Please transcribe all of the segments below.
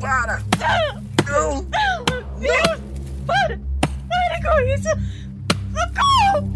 Para! Não! Deus! Para! Para com isso! Socorro!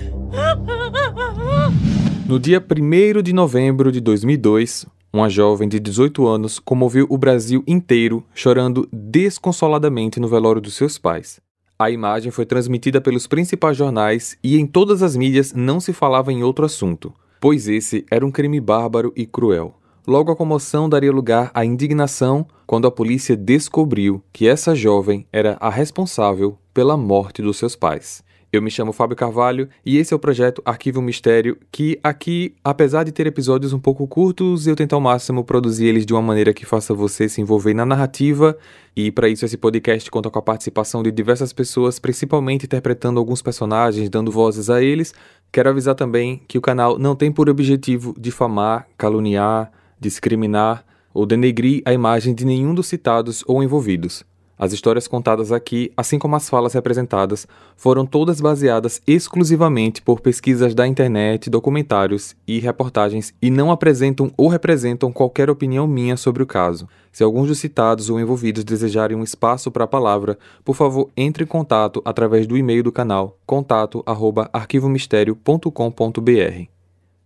No dia 1 de novembro de 2002, uma jovem de 18 anos comoveu o Brasil inteiro chorando desconsoladamente no velório dos seus pais. A imagem foi transmitida pelos principais jornais e em todas as mídias não se falava em outro assunto, pois esse era um crime bárbaro e cruel. Logo a comoção daria lugar à indignação quando a polícia descobriu que essa jovem era a responsável pela morte dos seus pais. Eu me chamo Fábio Carvalho e esse é o projeto Arquivo Mistério, que aqui, apesar de ter episódios um pouco curtos, eu tento ao máximo produzir eles de uma maneira que faça você se envolver na narrativa, e para isso esse podcast conta com a participação de diversas pessoas, principalmente interpretando alguns personagens, dando vozes a eles. Quero avisar também que o canal não tem por objetivo difamar, caluniar, discriminar ou denegrir a imagem de nenhum dos citados ou envolvidos. As histórias contadas aqui, assim como as falas representadas, foram todas baseadas exclusivamente por pesquisas da internet, documentários e reportagens e não apresentam ou representam qualquer opinião minha sobre o caso. Se alguns dos citados ou envolvidos desejarem um espaço para a palavra, por favor, entre em contato através do e-mail do canal contato@arquivomistério.com.br.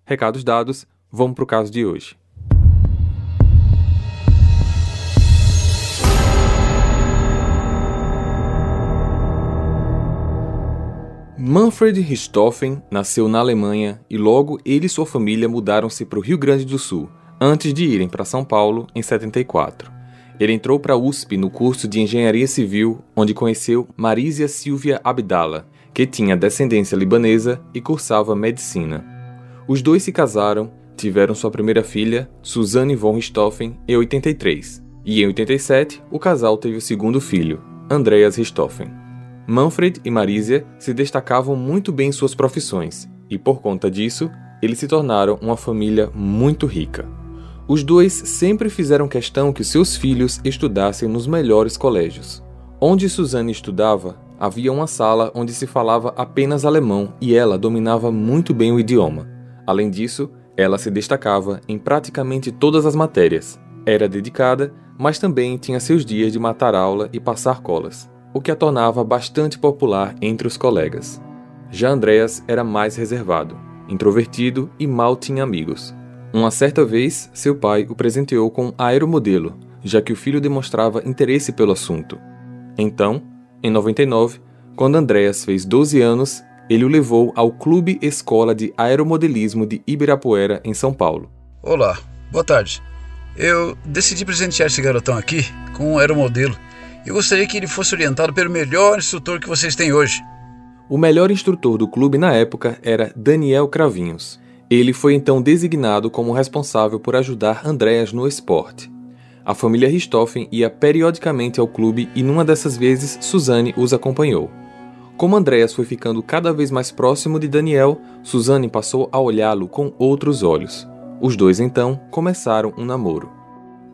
Recados dados, vamos para o caso de hoje. Manfred Richthofen nasceu na Alemanha e logo ele e sua família mudaram-se para o Rio Grande do Sul, antes de irem para São Paulo em 74. Ele entrou para a USP no curso de Engenharia Civil, onde conheceu Marísia Silvia Abdala, que tinha descendência libanesa e cursava medicina. Os dois se casaram, tiveram sua primeira filha, Suzanne von Richthofen, em 83, e em 87 o casal teve o segundo filho, Andreas Richthofen. Manfred e Marisia se destacavam muito bem em suas profissões, e por conta disso, eles se tornaram uma família muito rica. Os dois sempre fizeram questão que seus filhos estudassem nos melhores colégios. Onde Suzanne estudava, havia uma sala onde se falava apenas alemão e ela dominava muito bem o idioma. Além disso, ela se destacava em praticamente todas as matérias. Era dedicada, mas também tinha seus dias de matar aula e passar colas o que a tornava bastante popular entre os colegas. Já Andreas era mais reservado, introvertido e mal tinha amigos. Uma certa vez, seu pai o presenteou com um aeromodelo, já que o filho demonstrava interesse pelo assunto. Então, em 99, quando Andreas fez 12 anos, ele o levou ao Clube Escola de Aeromodelismo de Ibirapuera, em São Paulo. Olá, boa tarde. Eu decidi presentear esse garotão aqui com um aeromodelo eu gostaria que ele fosse orientado pelo melhor instrutor que vocês têm hoje. O melhor instrutor do clube na época era Daniel Cravinhos. Ele foi então designado como responsável por ajudar Andréas no esporte. A família Richthofen ia periodicamente ao clube e numa dessas vezes Suzane os acompanhou. Como Andréas foi ficando cada vez mais próximo de Daniel, Suzane passou a olhá-lo com outros olhos. Os dois então começaram um namoro.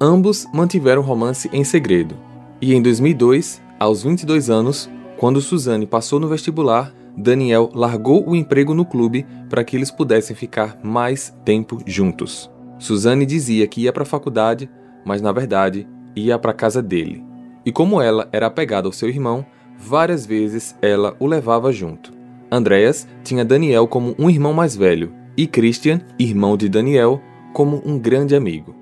Ambos mantiveram o romance em segredo, e em 2002, aos 22 anos, quando Suzane passou no vestibular, Daniel largou o emprego no clube para que eles pudessem ficar mais tempo juntos. Suzane dizia que ia para a faculdade, mas na verdade ia para a casa dele. E como ela era apegada ao seu irmão, várias vezes ela o levava junto. Andreas tinha Daniel como um irmão mais velho e Christian, irmão de Daniel, como um grande amigo.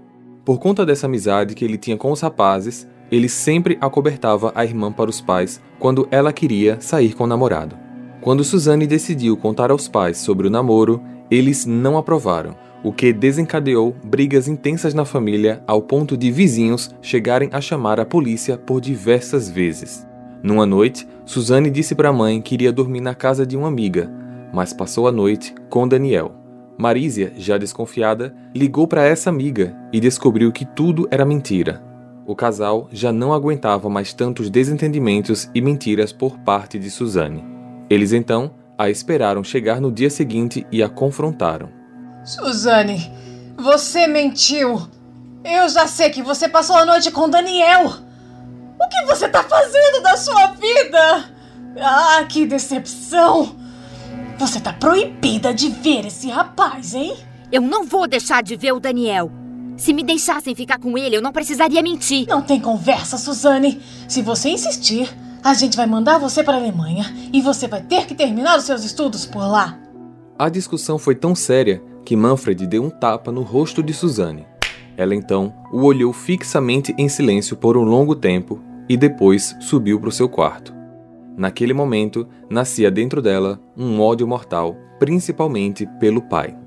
Por conta dessa amizade que ele tinha com os rapazes, ele sempre acobertava a irmã para os pais quando ela queria sair com o namorado. Quando Suzanne decidiu contar aos pais sobre o namoro, eles não aprovaram, o que desencadeou brigas intensas na família ao ponto de vizinhos chegarem a chamar a polícia por diversas vezes. Numa noite, Suzanne disse para a mãe que iria dormir na casa de uma amiga, mas passou a noite com Daniel. Marísia, já desconfiada, ligou para essa amiga e descobriu que tudo era mentira o casal já não aguentava mais tantos desentendimentos e mentiras por parte de Suzanne. Eles então a esperaram chegar no dia seguinte e a confrontaram. Suzanne, você mentiu! Eu já sei que você passou a noite com Daniel! O que você tá fazendo da sua vida? Ah, que decepção! Você tá proibida de ver esse rapaz, hein? Eu não vou deixar de ver o Daniel. Se me deixassem ficar com ele, eu não precisaria mentir. Não tem conversa, Suzane. Se você insistir, a gente vai mandar você para a Alemanha e você vai ter que terminar os seus estudos por lá. A discussão foi tão séria que Manfred deu um tapa no rosto de Suzane. Ela então o olhou fixamente em silêncio por um longo tempo e depois subiu para o seu quarto. Naquele momento, nascia dentro dela um ódio mortal, principalmente pelo pai.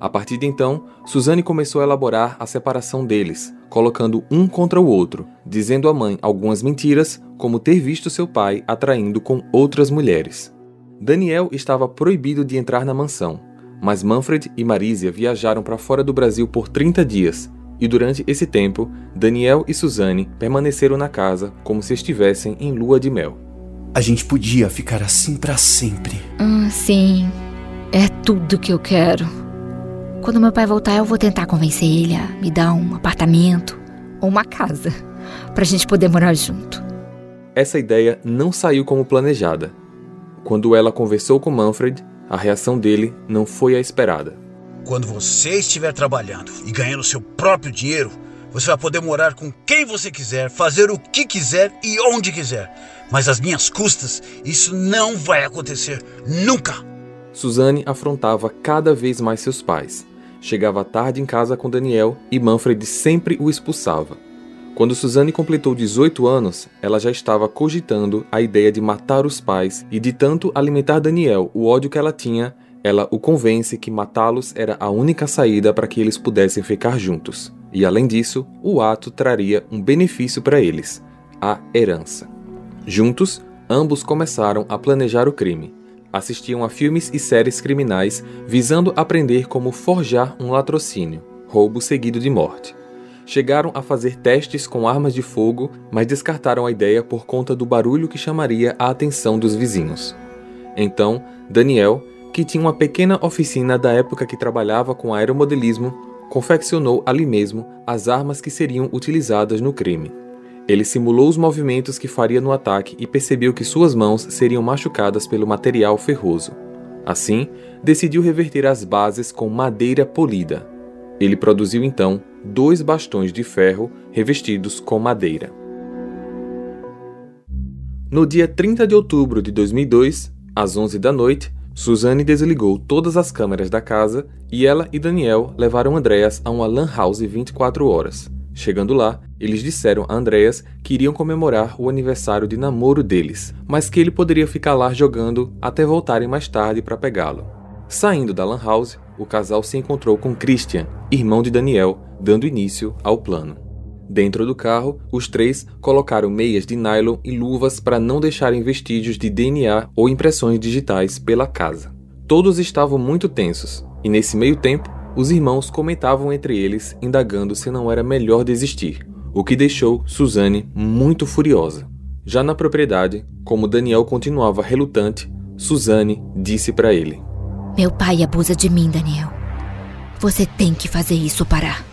A partir de então, Suzane começou a elaborar a separação deles, colocando um contra o outro, dizendo à mãe algumas mentiras, como ter visto seu pai atraindo com outras mulheres. Daniel estava proibido de entrar na mansão, mas Manfred e Marisia viajaram para fora do Brasil por 30 dias, e durante esse tempo, Daniel e Suzane permaneceram na casa como se estivessem em lua de mel. A gente podia ficar assim para sempre. Ah, sim. É tudo que eu quero. Quando meu pai voltar, eu vou tentar convencer ele a me dar um apartamento ou uma casa pra gente poder morar junto. Essa ideia não saiu como planejada. Quando ela conversou com Manfred, a reação dele não foi a esperada. Quando você estiver trabalhando e ganhando seu próprio dinheiro, você vai poder morar com quem você quiser, fazer o que quiser e onde quiser. Mas às minhas custas, isso não vai acontecer nunca. Suzane afrontava cada vez mais seus pais. Chegava tarde em casa com Daniel e Manfred sempre o expulsava. Quando Suzane completou 18 anos, ela já estava cogitando a ideia de matar os pais e de tanto alimentar Daniel o ódio que ela tinha, ela o convence que matá-los era a única saída para que eles pudessem ficar juntos. E além disso, o ato traria um benefício para eles: a herança. Juntos, ambos começaram a planejar o crime. Assistiam a filmes e séries criminais visando aprender como forjar um latrocínio, roubo seguido de morte chegaram a fazer testes com armas de fogo, mas descartaram a ideia por conta do barulho que chamaria a atenção dos vizinhos. Então, Daniel, que tinha uma pequena oficina da época que trabalhava com aeromodelismo, confeccionou ali mesmo as armas que seriam utilizadas no crime. Ele simulou os movimentos que faria no ataque e percebeu que suas mãos seriam machucadas pelo material ferroso. Assim, decidiu reverter as bases com madeira polida. Ele produziu então dois bastões de ferro revestidos com madeira. No dia 30 de outubro de 2002, às 11 da noite, Suzane desligou todas as câmeras da casa e ela e Daniel levaram Andreas a uma lan house 24 horas. Chegando lá, eles disseram a Andreas que iriam comemorar o aniversário de namoro deles, mas que ele poderia ficar lá jogando até voltarem mais tarde para pegá-lo. Saindo da lan house, o casal se encontrou com Christian, irmão de Daniel, dando início ao plano. Dentro do carro, os três colocaram meias de nylon e luvas para não deixarem vestígios de DNA ou impressões digitais pela casa. Todos estavam muito tensos, e nesse meio tempo, os irmãos comentavam entre eles, indagando se não era melhor desistir, o que deixou Suzane muito furiosa. Já na propriedade, como Daniel continuava relutante, Suzane disse para ele: Meu pai abusa de mim, Daniel. Você tem que fazer isso parar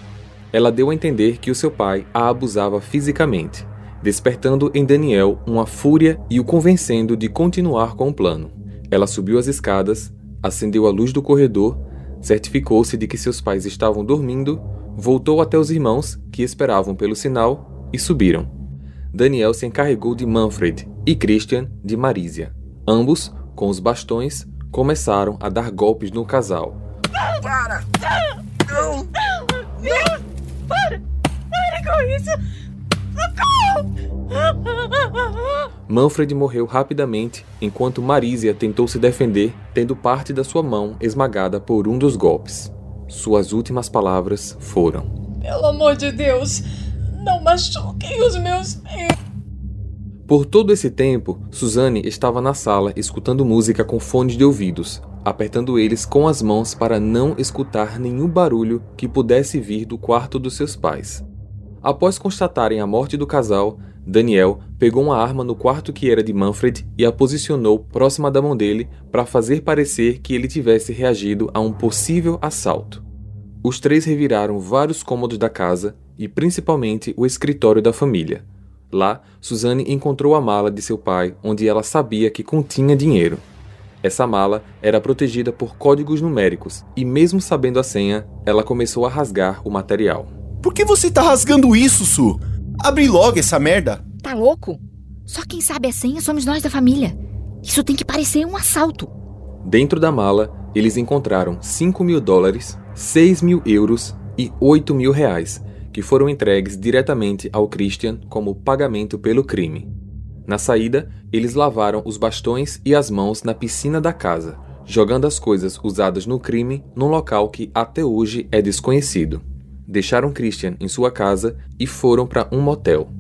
ela deu a entender que o seu pai a abusava fisicamente, despertando em Daniel uma fúria e o convencendo de continuar com o plano. Ela subiu as escadas, acendeu a luz do corredor, certificou-se de que seus pais estavam dormindo, voltou até os irmãos, que esperavam pelo sinal, e subiram. Daniel se encarregou de Manfred e Christian de Marisia. Ambos, com os bastões, começaram a dar golpes no casal. Para! Não! Não! Para! Para com isso! Socorro! Manfred morreu rapidamente enquanto Marisia tentou se defender, tendo parte da sua mão esmagada por um dos golpes. Suas últimas palavras foram: Pelo amor de Deus, não machuquem os meus filhos. Por todo esse tempo, Suzanne estava na sala escutando música com fones de ouvidos, apertando eles com as mãos para não escutar nenhum barulho que pudesse vir do quarto dos seus pais. Após constatarem a morte do casal, Daniel pegou uma arma no quarto que era de Manfred e a posicionou próxima da mão dele para fazer parecer que ele tivesse reagido a um possível assalto. Os três reviraram vários cômodos da casa e principalmente o escritório da família. Lá, Suzanne encontrou a mala de seu pai, onde ela sabia que continha dinheiro. Essa mala era protegida por códigos numéricos e, mesmo sabendo a senha, ela começou a rasgar o material. Por que você tá rasgando isso, Su? Abre logo essa merda. Tá louco? Só quem sabe a senha somos nós da família. Isso tem que parecer um assalto. Dentro da mala, eles encontraram 5 mil dólares, 6 mil euros e 8 mil reais, que foram entregues diretamente ao Christian como pagamento pelo crime. Na saída, eles lavaram os bastões e as mãos na piscina da casa, jogando as coisas usadas no crime num local que até hoje é desconhecido. Deixaram Christian em sua casa e foram para um motel.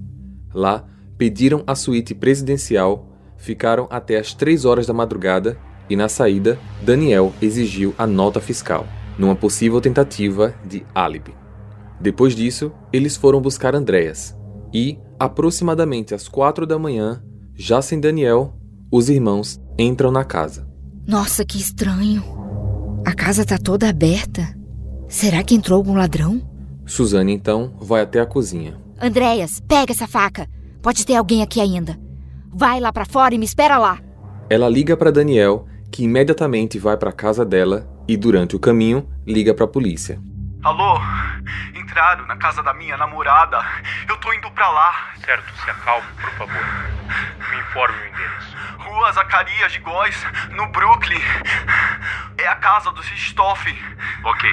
Lá, pediram a suíte presidencial, ficaram até as 3 horas da madrugada e, na saída, Daniel exigiu a nota fiscal, numa possível tentativa de álibi. Depois disso, eles foram buscar Andréas e, aproximadamente às quatro da manhã, já sem Daniel, os irmãos entram na casa. Nossa, que estranho. A casa tá toda aberta. Será que entrou algum ladrão? Suzane então vai até a cozinha. Andréas, pega essa faca. Pode ter alguém aqui ainda. Vai lá para fora e me espera lá. Ela liga para Daniel, que imediatamente vai para a casa dela e durante o caminho liga para a polícia. Alô? Entraram na casa da minha namorada. Eu tô indo pra lá. Certo, se acalme, por favor. Me informe o endereço. Rua Zacarias de Góis, no Brooklyn. É a casa do Stoff. Ok,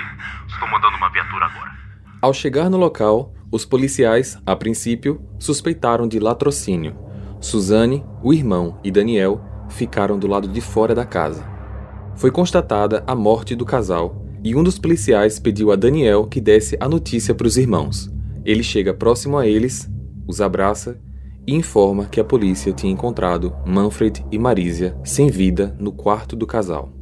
estou mandando uma viatura agora. Ao chegar no local, os policiais, a princípio, suspeitaram de latrocínio. Suzane, o irmão e Daniel ficaram do lado de fora da casa. Foi constatada a morte do casal e um dos policiais pediu a Daniel que desse a notícia para os irmãos. Ele chega próximo a eles, os abraça e informa que a polícia tinha encontrado Manfred e Marisia sem vida no quarto do casal.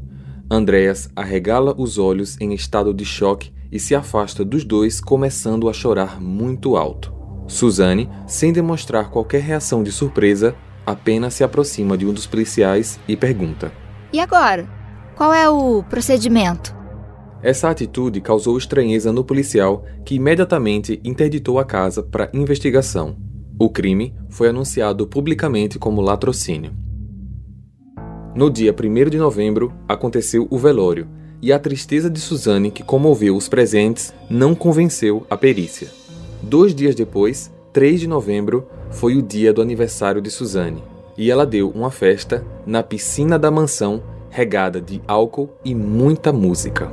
Andreas arregala os olhos em estado de choque e se afasta dos dois, começando a chorar muito alto. Suzanne, sem demonstrar qualquer reação de surpresa, apenas se aproxima de um dos policiais e pergunta: E agora? Qual é o procedimento? Essa atitude causou estranheza no policial, que imediatamente interditou a casa para investigação. O crime foi anunciado publicamente como latrocínio. No dia 1 de novembro, aconteceu o velório, e a tristeza de Suzanne, que comoveu os presentes, não convenceu a perícia. Dois dias depois, 3 de novembro, foi o dia do aniversário de Suzanne, e ela deu uma festa na piscina da mansão, regada de álcool e muita música.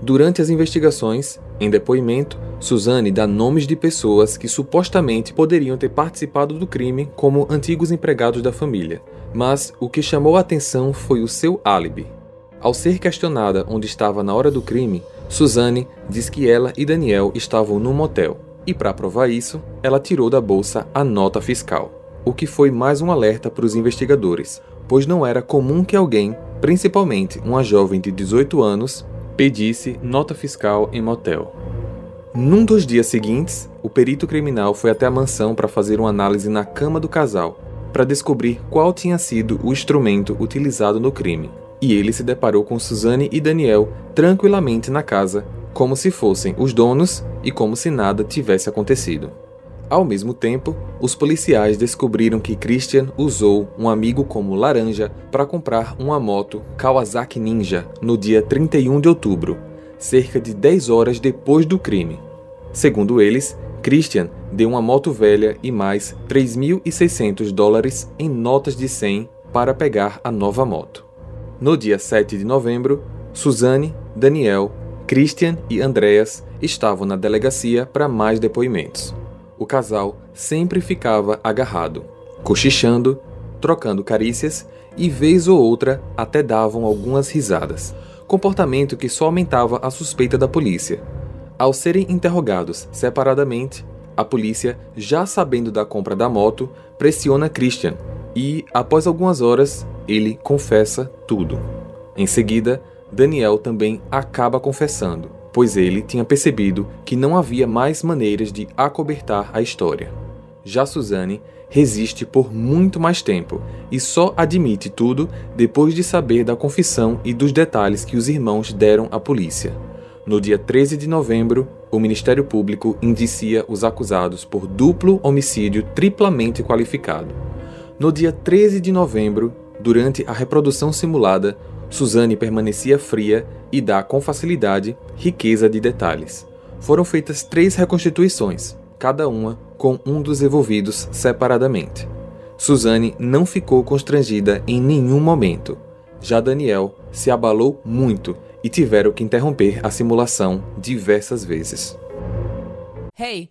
Durante as investigações, em depoimento, Suzanne dá nomes de pessoas que supostamente poderiam ter participado do crime como antigos empregados da família, mas o que chamou a atenção foi o seu álibi. Ao ser questionada onde estava na hora do crime, Suzanne diz que ela e Daniel estavam num motel, e para provar isso, ela tirou da bolsa a nota fiscal, o que foi mais um alerta para os investigadores, pois não era comum que alguém, principalmente uma jovem de 18 anos, pedisse nota fiscal em motel. Num dos dias seguintes, o perito criminal foi até a mansão para fazer uma análise na cama do casal, para descobrir qual tinha sido o instrumento utilizado no crime. E ele se deparou com Suzanne e Daniel tranquilamente na casa, como se fossem os donos e como se nada tivesse acontecido. Ao mesmo tempo, os policiais descobriram que Christian usou um amigo como laranja para comprar uma moto Kawasaki Ninja no dia 31 de outubro, cerca de 10 horas depois do crime. Segundo eles, Christian deu uma moto velha e mais 3.600 dólares em notas de 100 para pegar a nova moto. No dia 7 de novembro, Suzanne, Daniel, Christian e Andreas estavam na delegacia para mais depoimentos. O casal sempre ficava agarrado, cochichando, trocando carícias e, vez ou outra, até davam algumas risadas, comportamento que só aumentava a suspeita da polícia. Ao serem interrogados separadamente, a polícia, já sabendo da compra da moto, pressiona Christian e, após algumas horas, ele confessa tudo. Em seguida, Daniel também acaba confessando, pois ele tinha percebido que não havia mais maneiras de acobertar a história. Já Suzanne resiste por muito mais tempo e só admite tudo depois de saber da confissão e dos detalhes que os irmãos deram à polícia. No dia 13 de novembro, o Ministério Público indicia os acusados por duplo homicídio triplamente qualificado. No dia 13 de novembro, durante a reprodução simulada, Suzanne permanecia fria e dá com facilidade riqueza de detalhes. Foram feitas três reconstituições, cada uma com um dos envolvidos separadamente. Suzane não ficou constrangida em nenhum momento. Já Daniel se abalou muito e tiveram que interromper a simulação diversas vezes. Hey,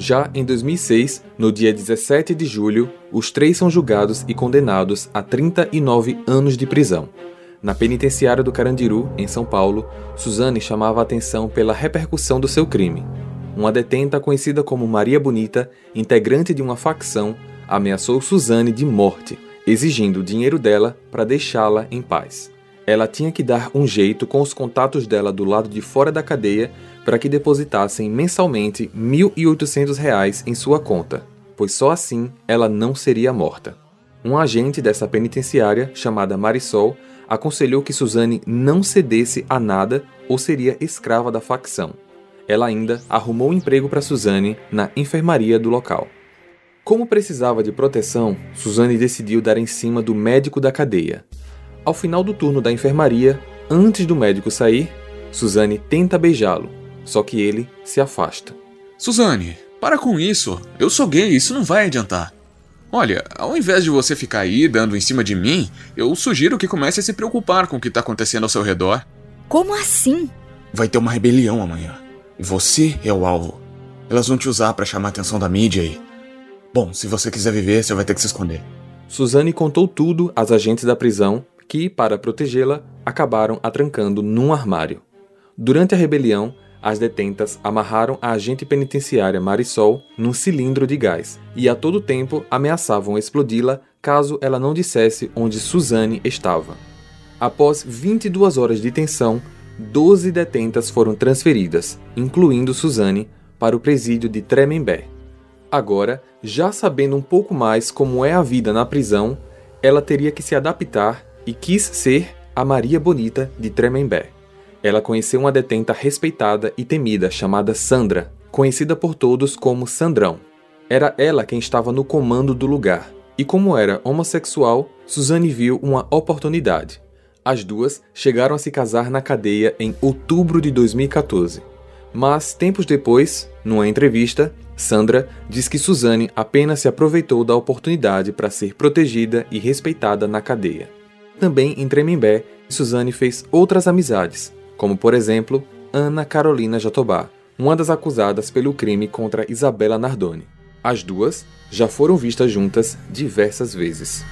Já em 2006, no dia 17 de julho, os três são julgados e condenados a 39 anos de prisão. Na penitenciária do Carandiru, em São Paulo, Suzane chamava a atenção pela repercussão do seu crime. Uma detenta conhecida como Maria Bonita, integrante de uma facção, ameaçou Suzane de morte, exigindo o dinheiro dela para deixá-la em paz. Ela tinha que dar um jeito com os contatos dela do lado de fora da cadeia para que depositassem mensalmente R$ 1.800 em sua conta, pois só assim ela não seria morta. Um agente dessa penitenciária, chamada Marisol, aconselhou que Suzane não cedesse a nada ou seria escrava da facção. Ela ainda arrumou um emprego para Suzane na enfermaria do local. Como precisava de proteção, Suzane decidiu dar em cima do médico da cadeia. Ao final do turno da enfermaria, antes do médico sair, Suzane tenta beijá-lo, só que ele se afasta. Suzane, para com isso. Eu sou gay, isso não vai adiantar. Olha, ao invés de você ficar aí dando em cima de mim, eu sugiro que comece a se preocupar com o que está acontecendo ao seu redor. Como assim? Vai ter uma rebelião amanhã. E você é o alvo. Elas vão te usar para chamar a atenção da mídia e. Bom, se você quiser viver, você vai ter que se esconder. Suzane contou tudo às agentes da prisão, que, para protegê-la, acabaram a trancando num armário. Durante a rebelião, as detentas amarraram a agente penitenciária Marisol num cilindro de gás e a todo tempo ameaçavam explodi-la caso ela não dissesse onde Suzane estava. Após 22 horas de tensão, 12 detentas foram transferidas, incluindo Suzane, para o presídio de Tremembé. Agora, já sabendo um pouco mais como é a vida na prisão, ela teria que se adaptar e quis ser a Maria Bonita de Tremembé. Ela conheceu uma detenta respeitada e temida chamada Sandra, conhecida por todos como Sandrão. Era ela quem estava no comando do lugar, e como era homossexual, Suzane viu uma oportunidade. As duas chegaram a se casar na cadeia em outubro de 2014. Mas, tempos depois, numa entrevista, Sandra diz que Suzane apenas se aproveitou da oportunidade para ser protegida e respeitada na cadeia. Também em Tremembé, Suzane fez outras amizades, como por exemplo Ana Carolina Jatobá, uma das acusadas pelo crime contra Isabela Nardoni. As duas já foram vistas juntas diversas vezes.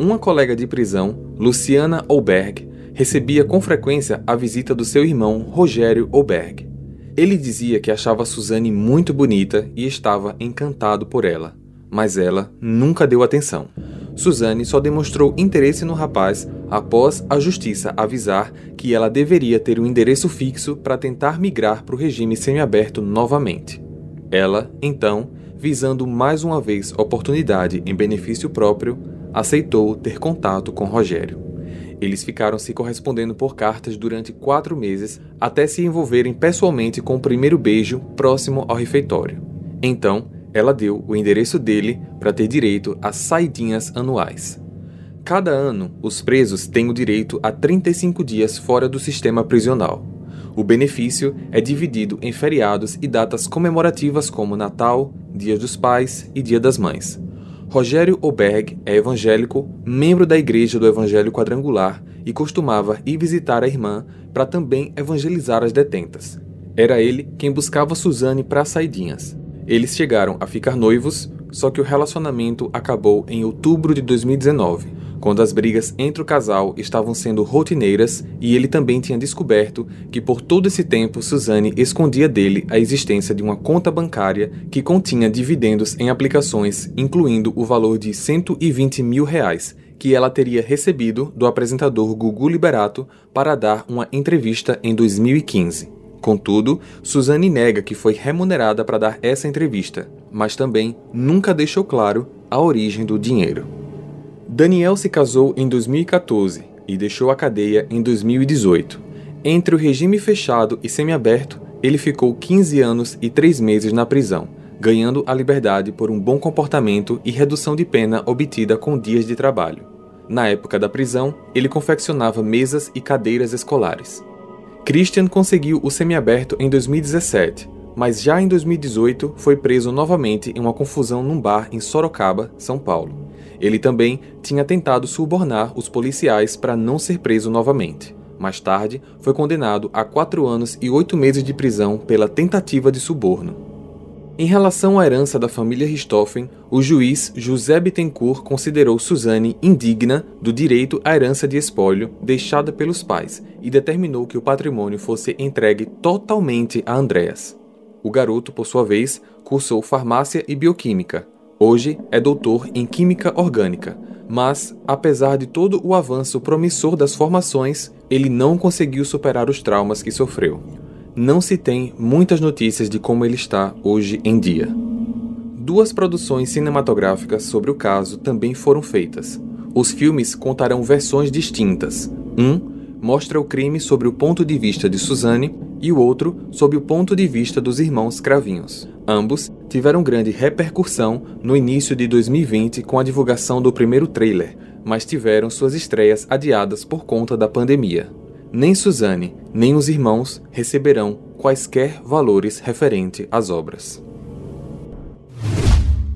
Uma colega de prisão, Luciana Olberg, recebia com frequência a visita do seu irmão Rogério Olberg. Ele dizia que achava Suzane muito bonita e estava encantado por ela, mas ela nunca deu atenção. Suzane só demonstrou interesse no rapaz após a justiça avisar que ela deveria ter um endereço fixo para tentar migrar para o regime semiaberto novamente. Ela, então, visando mais uma vez oportunidade em benefício próprio, aceitou ter contato com Rogério. Eles ficaram se correspondendo por cartas durante quatro meses até se envolverem pessoalmente com o primeiro beijo próximo ao refeitório. Então, ela deu o endereço dele para ter direito a saidinhas anuais. Cada ano, os presos têm o direito a 35 dias fora do sistema prisional. O benefício é dividido em feriados e datas comemorativas como Natal, Dia dos Pais e Dia das Mães. Rogério Oberg é evangélico, membro da Igreja do Evangelho Quadrangular e costumava ir visitar a irmã para também evangelizar as detentas. Era ele quem buscava Suzane para saidinhas. Eles chegaram a ficar noivos, só que o relacionamento acabou em outubro de 2019, quando as brigas entre o casal estavam sendo rotineiras e ele também tinha descoberto que por todo esse tempo Suzane escondia dele a existência de uma conta bancária que continha dividendos em aplicações, incluindo o valor de 120 mil reais, que ela teria recebido do apresentador Gugu Liberato para dar uma entrevista em 2015. Contudo, Suzane nega que foi remunerada para dar essa entrevista, mas também nunca deixou claro a origem do dinheiro. Daniel se casou em 2014 e deixou a cadeia em 2018. Entre o regime fechado e semiaberto, ele ficou 15 anos e 3 meses na prisão, ganhando a liberdade por um bom comportamento e redução de pena obtida com dias de trabalho. Na época da prisão, ele confeccionava mesas e cadeiras escolares. Christian conseguiu o semiaberto em 2017, mas já em 2018 foi preso novamente em uma confusão num bar em Sorocaba, São Paulo. Ele também tinha tentado subornar os policiais para não ser preso novamente. Mais tarde, foi condenado a quatro anos e oito meses de prisão pela tentativa de suborno. Em relação à herança da família Richthofen, o juiz José Bittencourt considerou Suzanne indigna do direito à herança de espólio deixada pelos pais e determinou que o patrimônio fosse entregue totalmente a Andreas. O garoto, por sua vez, cursou farmácia e bioquímica. Hoje é doutor em química orgânica, mas, apesar de todo o avanço promissor das formações, ele não conseguiu superar os traumas que sofreu não se tem muitas notícias de como ele está hoje em dia. Duas produções cinematográficas sobre o caso também foram feitas. Os filmes contarão versões distintas. Um mostra o crime sobre o ponto de vista de Suzanne e o outro sob o ponto de vista dos irmãos Cravinhos. Ambos tiveram grande repercussão no início de 2020 com a divulgação do primeiro trailer, mas tiveram suas estreias adiadas por conta da pandemia nem Suzane, nem os irmãos receberão quaisquer valores referente às obras.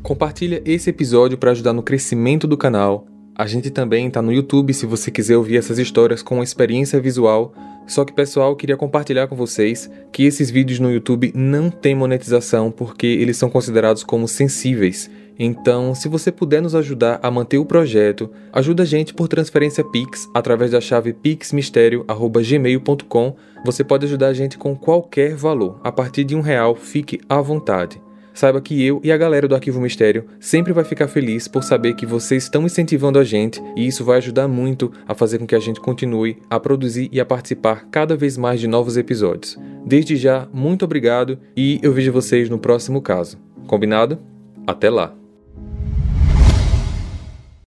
Compartilha esse episódio para ajudar no crescimento do canal. A gente também está no YouTube se você quiser ouvir essas histórias com experiência visual. Só que, pessoal, queria compartilhar com vocês que esses vídeos no YouTube não têm monetização porque eles são considerados como sensíveis então, se você puder nos ajudar a manter o projeto, ajuda a gente por transferência Pix através da chave pixmistério@gmail.com. Você pode ajudar a gente com qualquer valor. A partir de um real, fique à vontade. Saiba que eu e a galera do Arquivo Mistério sempre vai ficar feliz por saber que vocês estão incentivando a gente e isso vai ajudar muito a fazer com que a gente continue a produzir e a participar cada vez mais de novos episódios. Desde já, muito obrigado e eu vejo vocês no próximo caso. Combinado? Até lá!